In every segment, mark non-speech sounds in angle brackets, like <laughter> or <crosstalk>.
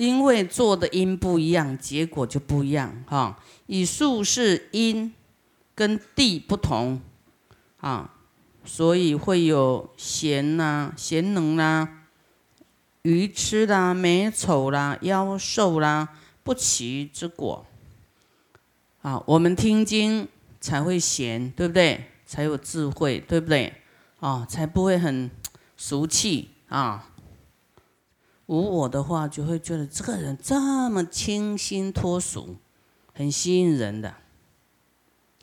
因为做的因不一样，结果就不一样哈。以术是因跟地不同啊，所以会有贤呐、贤能啦、愚痴啦、美丑啦、妖兽啦、不齐之果啊。我们听经才会贤，对不对？才有智慧，对不对？啊，才不会很俗气啊。无我的话，就会觉得这个人这么清新脱俗，很吸引人的，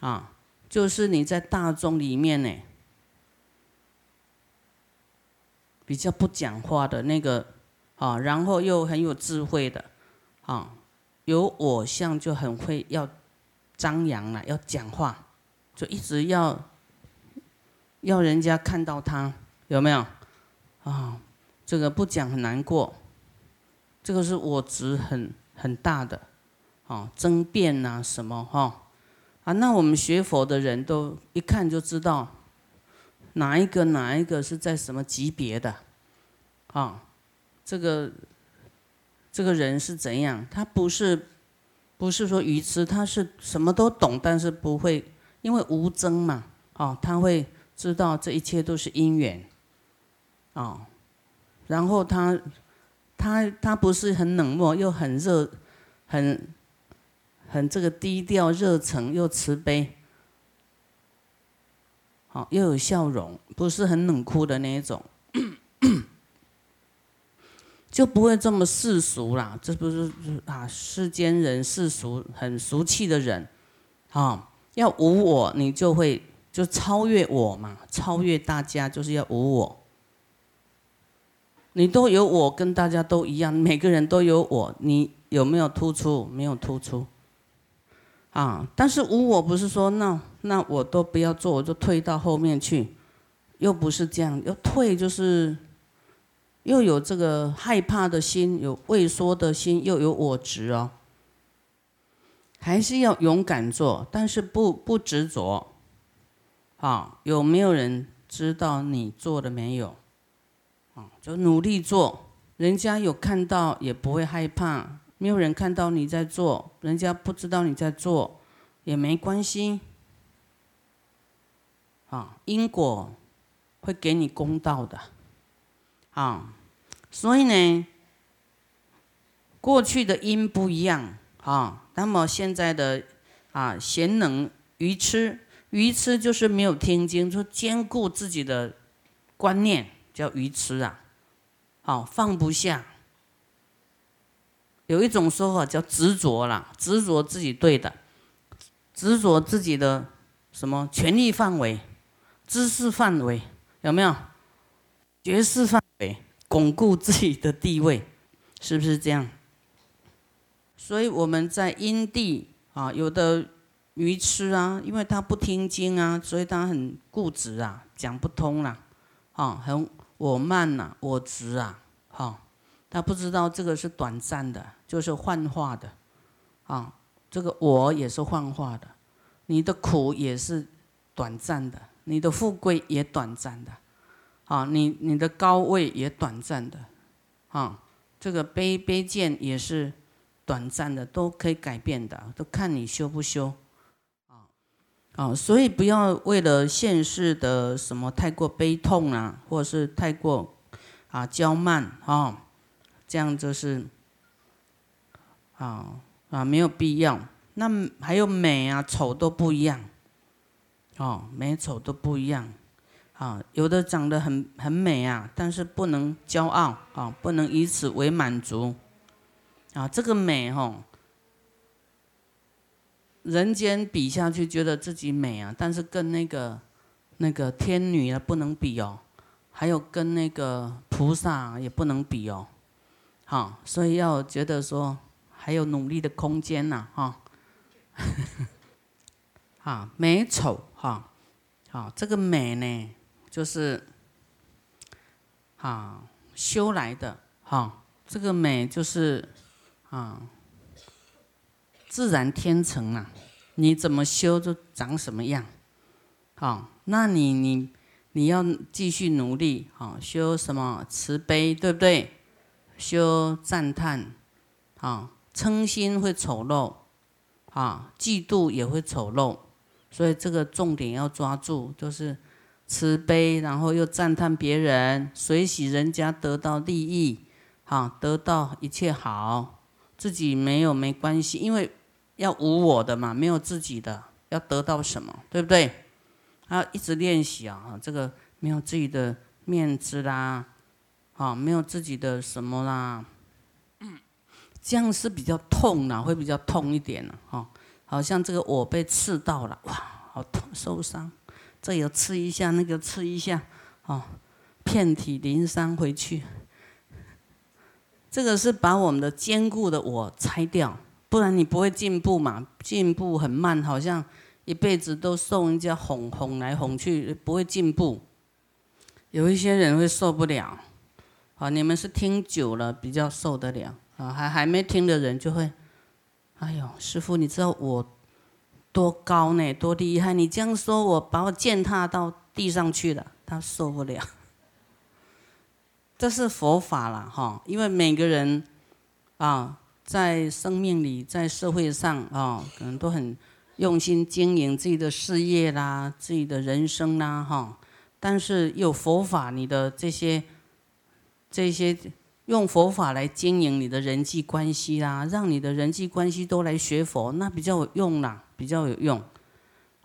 啊，就是你在大众里面呢，比较不讲话的那个，啊，然后又很有智慧的，啊，有我相就很会要张扬了，要讲话，就一直要要人家看到他，有没有？啊。这个不讲很难过，这个是我执很很大的，啊，争辩呐什么哈，啊，那我们学佛的人都一看就知道，哪一个哪一个是在什么级别的，啊，这个这个人是怎样？他不是不是说愚痴，他是什么都懂，但是不会因为无争嘛，啊，他会知道这一切都是因缘，啊。然后他，他他不是很冷漠，又很热，很很这个低调、热忱又慈悲，好又有笑容，不是很冷酷的那一种，<coughs> 就不会这么世俗啦。这不是啊，世间人世俗很俗气的人，啊，要无我，你就会就超越我嘛，超越大家就是要无我。你都有我，跟大家都一样，每个人都有我。你有没有突出？没有突出。啊，但是无我不是说那那我都不要做，我就退到后面去，又不是这样。要退就是又有这个害怕的心，有畏缩的心，又有我执哦。还是要勇敢做，但是不不执着。啊，有没有人知道你做了没有？啊，就努力做，人家有看到也不会害怕，没有人看到你在做，人家不知道你在做，也没关系。啊，因果会给你公道的，啊，所以呢，过去的因不一样，啊，那么现在的啊贤能愚痴，愚痴就是没有听经，就兼顾自己的观念。叫愚痴啊，好放不下。有一种说法叫执着啦，执着自己对的，执着自己的什么权利范围、知识范围，有没有？爵士范围，巩固自己的地位，是不是这样？所以我们在因地啊，有的愚痴啊，因为他不听经啊，所以他很固执啊，讲不通啦，啊，很。我慢呐，我执啊，哈，他不知道这个是短暂的，就是幻化的，啊，这个我也是幻化的，你的苦也是短暂的，你的富贵也短暂的，啊，你你的高位也短暂的，啊，这个卑卑贱也是短暂的，都可以改变的，都看你修不修。啊，所以不要为了现世的什么太过悲痛啊，或者是太过啊娇慢啊，这样就是啊啊没有必要。那还有美啊丑都不一样，哦美丑都不一样啊，有的长得很很美啊，但是不能骄傲啊，不能以此为满足啊，这个美哦。人间比下去，觉得自己美啊，但是跟那个那个天女啊不能比哦，还有跟那个菩萨也不能比哦，好，所以要觉得说还有努力的空间呐，哈，<laughs> 啊，美丑哈，好，这个美呢，就是啊修来的哈，这个美就是啊。自然天成啊，你怎么修就长什么样，好，那你你你要继续努力，好，修什么慈悲，对不对？修赞叹，啊，嗔心会丑陋，啊，嫉妒也会丑陋，所以这个重点要抓住，就是慈悲，然后又赞叹别人，随喜人家得到利益，好，得到一切好，自己没有没关系，因为要无我的嘛，没有自己的，要得到什么，对不对？要一直练习啊，这个没有自己的面子啦，啊，没有自己的什么啦。这样是比较痛的，会比较痛一点的哈。好像这个我被刺到了，哇，好痛，受伤。这有刺一下，那个刺一下，哦，遍体鳞伤回去。这个是把我们的坚固的我拆掉，不然你不会进步嘛。进步很慢，好像一辈子都受人家哄哄来哄去，不会进步。有一些人会受不了，啊，你们是听久了比较受得了。啊，还还没听的人就会，哎呦，师傅，你知道我多高呢？多厉害？你这样说，我把我践踏到地上去了，他受不了。这是佛法了哈，因为每个人啊，在生命里，在社会上啊，可能都很用心经营自己的事业啦，自己的人生啦哈。但是有佛法，你的这些这些。用佛法来经营你的人际关系啦，让你的人际关系都来学佛，那比较有用啦，比较有用。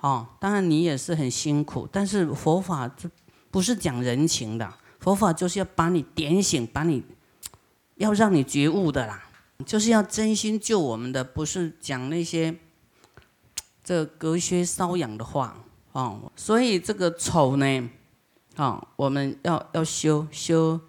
哦，当然你也是很辛苦，但是佛法就不是讲人情的，佛法就是要把你点醒，把你要让你觉悟的啦，就是要真心救我们的，不是讲那些 <tsk> 这隔靴搔痒的话哦。所以这个丑呢，啊，我们要要修修。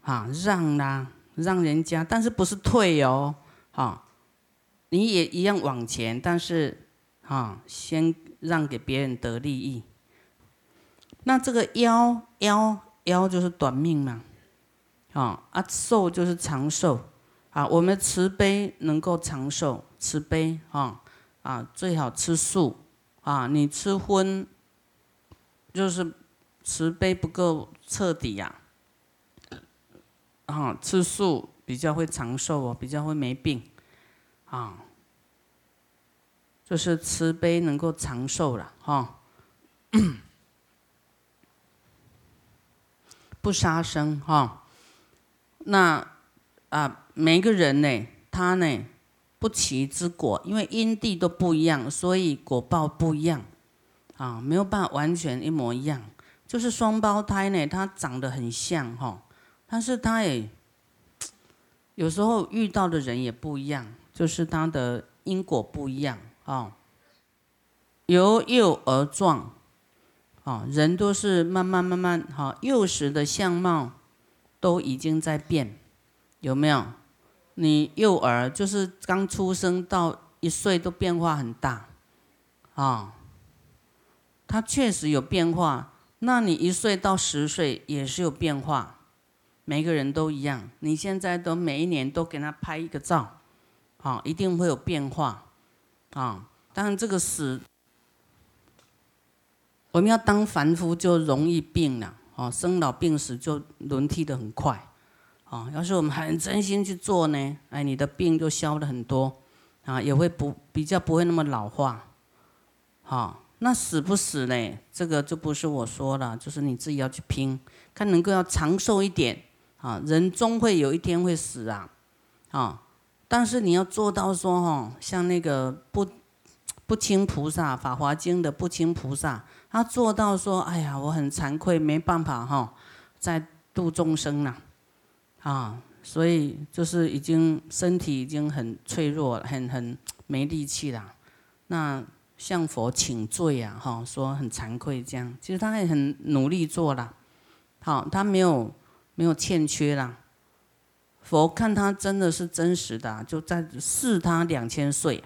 啊，让啦，让人家，但是不是退哦，啊，你也一样往前，但是啊，先让给别人得利益。那这个夭夭夭就是短命嘛，啊啊寿就是长寿，啊，我们慈悲能够长寿，慈悲啊啊最好吃素，啊你吃荤，就是慈悲不够彻底呀。啊，吃素比较会长寿哦，比较会没病，啊，就是慈悲能够长寿了哈。<coughs> 不杀生哈，那啊，每一个人呢，他呢不齐之果，因为因地都不一样，所以果报不一样，啊，没有办法完全一模一样。就是双胞胎呢，他长得很像哈。但是他也有时候遇到的人也不一样，就是他的因果不一样啊。由幼而壮，啊，人都是慢慢慢慢哈，幼时的相貌都已经在变，有没有？你幼儿就是刚出生到一岁都变化很大，啊，他确实有变化。那你一岁到十岁也是有变化。每个人都一样，你现在都每一年都给他拍一个照，好，一定会有变化，啊，当然这个死，我们要当凡夫就容易病了，哦，生老病死就轮替的很快，啊，要是我们很真心去做呢，哎，你的病就消了很多，啊，也会不比较不会那么老化，好，那死不死呢？这个就不是我说了，就是你自己要去拼，看能够要长寿一点。啊，人终会有一天会死啊，啊！但是你要做到说哈，像那个不不清菩萨，《法华经》的不清菩萨，他做到说，哎呀，我很惭愧，没办法哈，在度众生呐，啊，所以就是已经身体已经很脆弱，很很没力气了。那向佛请罪啊，哈，说很惭愧这样，其实他也很努力做了，好，他没有。没有欠缺啦，佛看他真的是真实的，就在试他两千岁，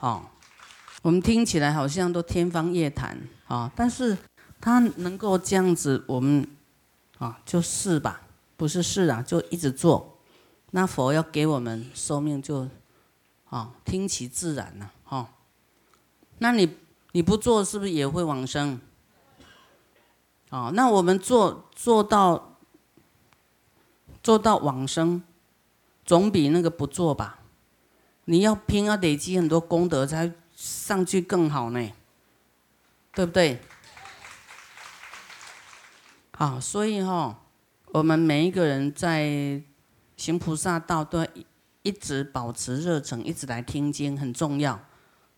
哦，我们听起来好像都天方夜谭啊，但是他能够这样子，我们啊就是吧，不是试啊，就一直做，那佛要给我们寿命就啊听其自然了，哈，那你你不做是不是也会往生？哦，那我们做做到。做到往生，总比那个不做吧。你要拼，要累积很多功德才上去更好呢，对不对？好，所以哈，我们每一个人在行菩萨道，都一直保持热忱，一直来听经，很重要。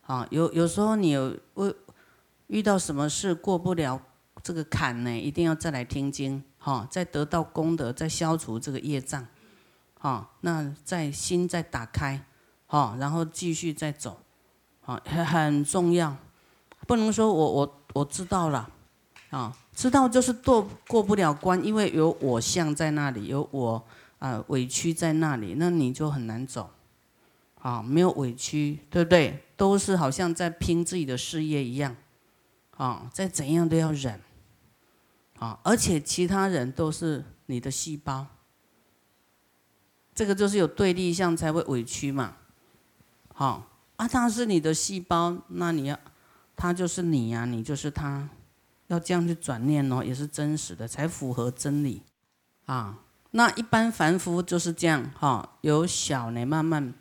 啊，有有时候你有遇遇到什么事过不了这个坎呢，一定要再来听经，哈，再得到功德，再消除这个业障，哈，那在心再打开。好，然后继续再走，好，很很重要，不能说我我我知道了，啊，知道就是过过不了关，因为有我相在那里，有我啊委屈在那里，那你就很难走，啊，没有委屈，对不对？都是好像在拼自己的事业一样，啊，再怎样都要忍，啊，而且其他人都是你的细胞，这个就是有对立相才会委屈嘛。好啊，他是你的细胞，那你要，他就是你呀，你就是他，要这样去转念哦，也是真实的，才符合真理啊。那一般凡夫就是这样哈，由小年慢慢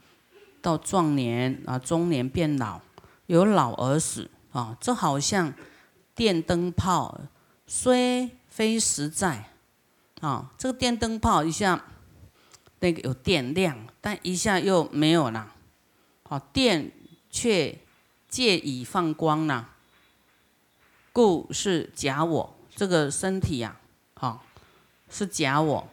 到壮年啊，中年变老，由老而死啊。这好像电灯泡，虽非实在啊，这个电灯泡一下那个有电量，但一下又没有了。好，电却借以放光呢，故是假我。这个身体呀，好是假我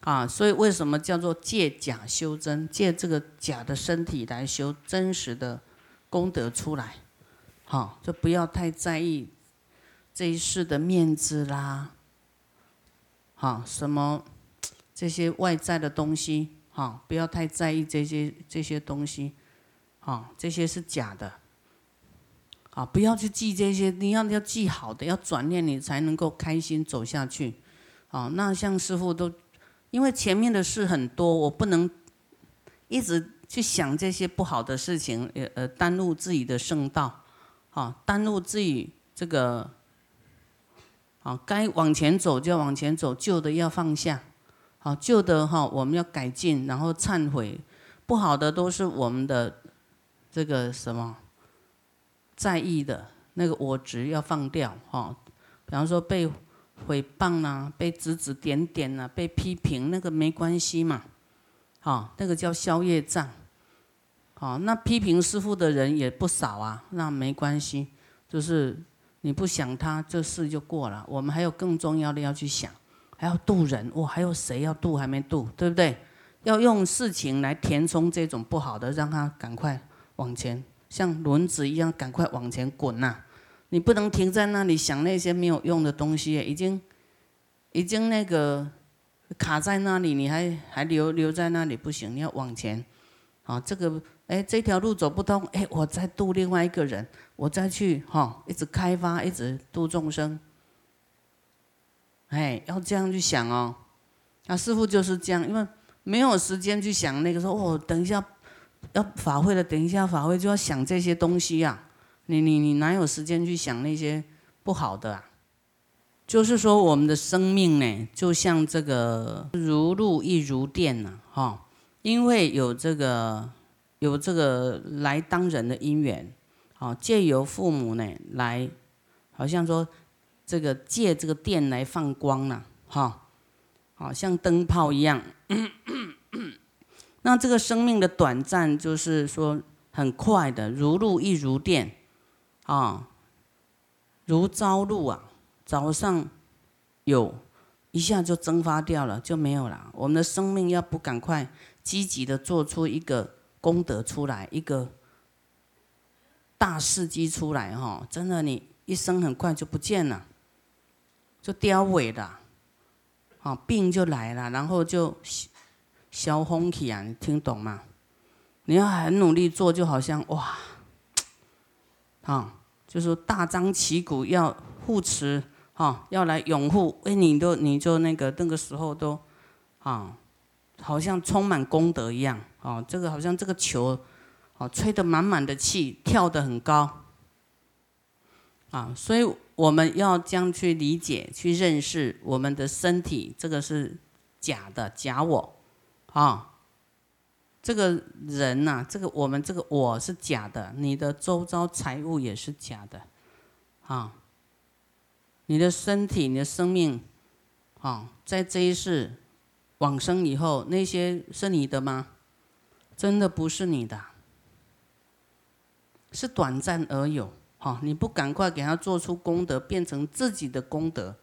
啊，所以为什么叫做借假修真？借这个假的身体来修真实的功德出来，好，就不要太在意这一世的面子啦，好，什么 <tsk> 这些外在的东西。啊，不要太在意这些这些东西，啊，这些是假的，啊，不要去记这些，你要要记好的，要转念，你才能够开心走下去，啊，那像师傅都，因为前面的事很多，我不能一直去想这些不好的事情，呃呃，耽误自己的圣道，啊，耽误自己这个，啊，该往前走就往前走，旧的要放下。好旧的哈，我们要改进，然后忏悔；不好的都是我们的这个什么在意的那个我执要放掉哈。比方说被诽谤啦，被指指点点啦，被批评那个没关系嘛，好，那个叫消业障。好，那批评师傅的人也不少啊，那没关系，就是你不想他，这事就过了。我们还有更重要的要去想。还要渡人，哇，还有谁要渡还没渡，对不对？要用事情来填充这种不好的，让他赶快往前，像轮子一样赶快往前滚呐！你不能停在那里想那些没有用的东西，已经已经那个卡在那里，你还还留留在那里不行，你要往前。啊，这个哎，这条路走不通，哎，我再渡另外一个人，我再去哈，一直开发，一直渡众生。哎，要这样去想哦。那师傅就是这样，因为没有时间去想那个说哦，等一下要法会了，等一下法会就要想这些东西呀。你你你哪有时间去想那些不好的啊？就是说我们的生命呢，就像这个如露亦如电呐，哈，因为有这个有这个来当人的因缘，好借由父母呢来，好像说。这个借这个电来放光了，哈，好像灯泡一样。<coughs> 那这个生命的短暂，就是说很快的，如露亦如电，啊，如朝露啊，早上有一下就蒸发掉了，就没有了。我们的生命要不赶快积极的做出一个功德出来，一个大事迹出来，哈，真的你一生很快就不见了。就凋萎了，啊，病就来了，然后就消风起啊，你听懂吗？你要很努力做，就好像哇，啊，就是大张旗鼓要护持，哈，要来拥护，哎，你都你就那个那个时候都，啊，好像充满功德一样，哦，这个好像这个球，哦，吹得满满的气，跳得很高，啊，所以。我们要将去理解、去认识我们的身体，这个是假的假我，啊，这个人呐，这个我们这个我是假的，你的周遭财物也是假的，啊，你的身体、你的生命，啊，在这一世往生以后，那些是你的吗？真的不是你的，是短暂而有。哦，你不赶快给他做出功德，变成自己的功德。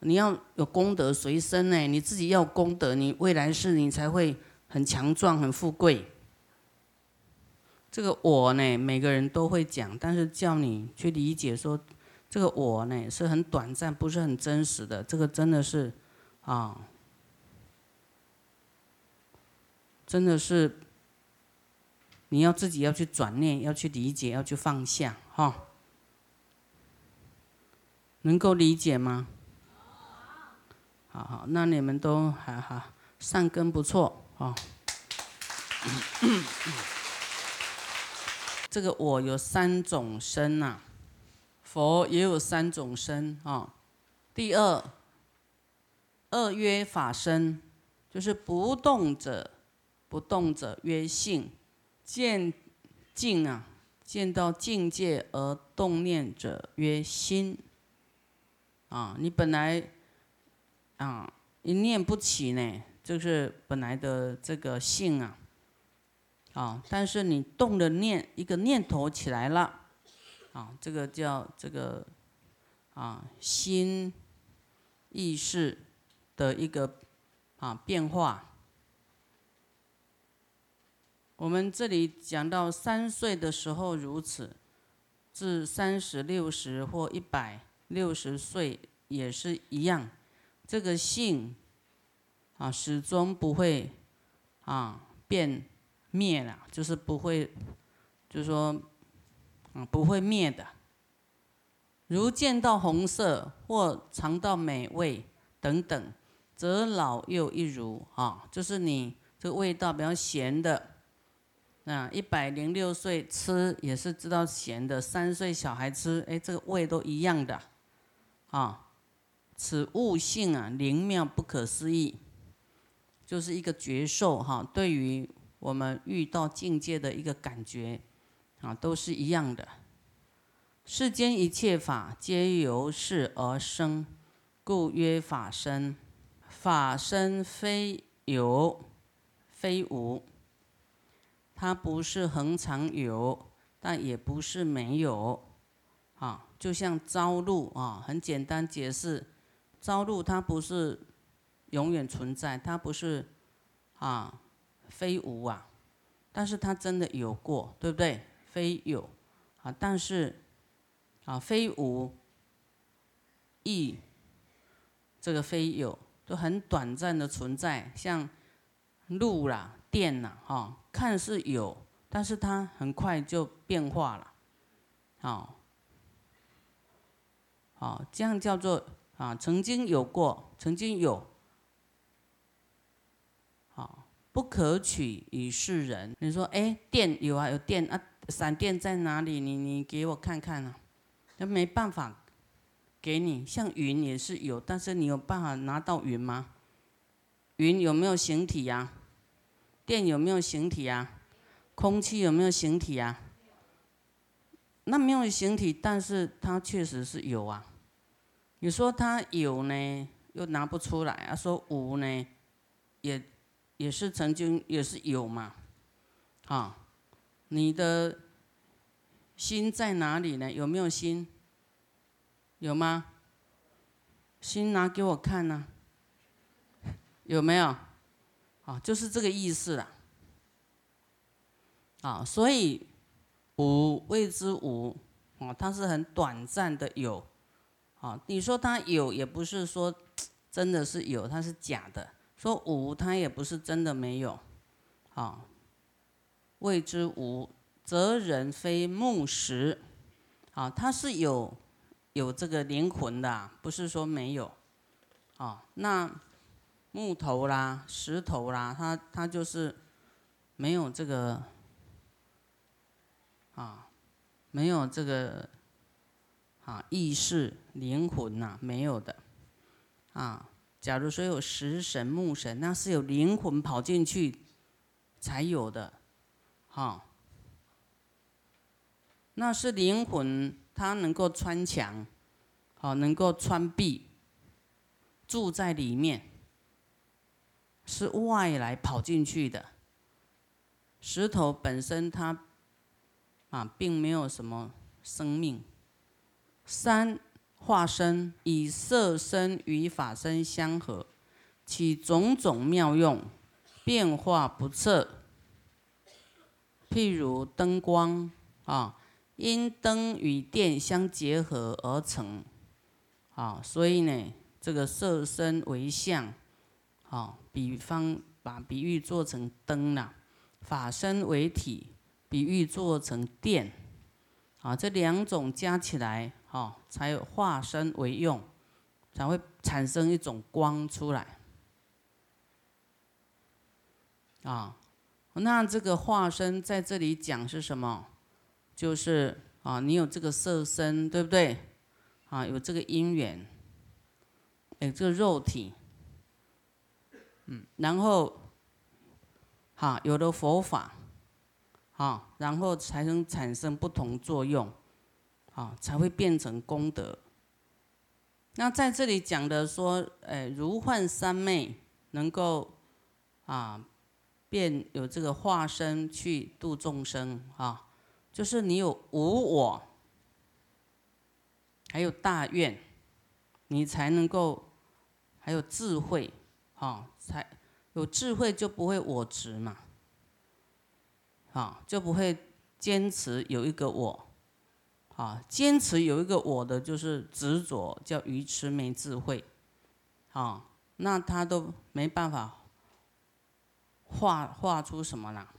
你要有功德随身呢，你自己要功德，你未来世你才会很强壮、很富贵。这个我呢，每个人都会讲，但是叫你去理解说，这个我呢是很短暂，不是很真实的。这个真的是，啊，真的是，你要自己要去转念，要去理解，要去放下，哈，能够理解吗？好好，那你们都还好，善根不错啊。<coughs> 这个我有三种身呐，佛也有三种身啊。第二，二曰法身，就是不动者，不动者曰性，见境啊，见到境界而动念者曰心。啊，你本来。啊，一念不起呢，就是本来的这个性啊，啊，但是你动的念，一个念头起来了，啊，这个叫这个啊心意识的一个啊变化。我们这里讲到三岁的时候如此，至三十六十或一百六十岁也是一样。这个性啊，始终不会啊变灭了，就是不会，就是说，啊不会灭的。如见到红色或尝到美味等等，则老幼一如啊，就是你这个味道比较咸的，啊一百零六岁吃也是知道咸的，三岁小孩吃，哎这个味都一样的，啊。此悟性啊，灵妙不可思议，就是一个觉受哈。对于我们遇到境界的一个感觉啊，都是一样的。世间一切法皆由是而生，故曰法身。法身非有，非无，它不是恒常有，但也不是没有。啊，就像朝露啊，很简单解释。朝露它不是永远存在，它不是啊非无啊，但是它真的有过，对不对？非有啊，但是啊非无亦这个非有都很短暂的存在，像露啦、电啦，哈，看似有，但是它很快就变化了，好，好，这样叫做。啊，曾经有过，曾经有，好，不可取与世人。你说，哎，电有啊，有电啊，闪电在哪里？你你给我看看啊，那没办法给你。像云也是有，但是你有办法拿到云吗？云有没有形体呀？电有没有形体啊？空气有没有形体啊？那没有形体，但是它确实是有啊。你说他有呢，又拿不出来；啊，说无呢，也也是曾经也是有嘛，啊，你的心在哪里呢？有没有心？有吗？心拿给我看呢？有没有？啊，就是这个意思啦。啊，所以无谓之无，啊，它是很短暂的有。啊，你说它有，也不是说真的是有，它是假的；说无，它也不是真的没有。啊，谓之无，则人非木石。啊，它是有有这个灵魂的，不是说没有。啊，那木头啦、石头啦，它它就是没有这个啊，没有这个。啊，意识、灵魂呐，没有的，啊，假如说有食神、木神，那是有灵魂跑进去才有的，哈。那是灵魂，它能够穿墙，好，能够穿壁，住在里面，是外来跑进去的。石头本身它啊，并没有什么生命。三化身以色身与法身相合，其种种妙用，变化不测。譬如灯光啊。因灯与电相结合而成，啊，所以呢，这个色身为相，啊，比方把比喻做成灯啦，法身为体，比喻做成电，啊，这两种加起来，哈，才有化身为用，才会产生一种光出来，啊，那这个化身在这里讲是什么？就是啊，你有这个色身，对不对？啊，有这个因缘，有这个肉体，嗯，然后，哈，有了佛法，啊，然后才能产生不同作用，啊，才会变成功德。那在这里讲的说，呃，如幻三昧，能够啊，变有这个化身去度众生，啊。就是你有无我，还有大愿，你才能够还有智慧，哦，才有智慧就不会我执嘛，啊，就不会坚持有一个我，啊，坚持有一个我的就是执着，叫愚痴没智慧，啊，那他都没办法画画出什么了。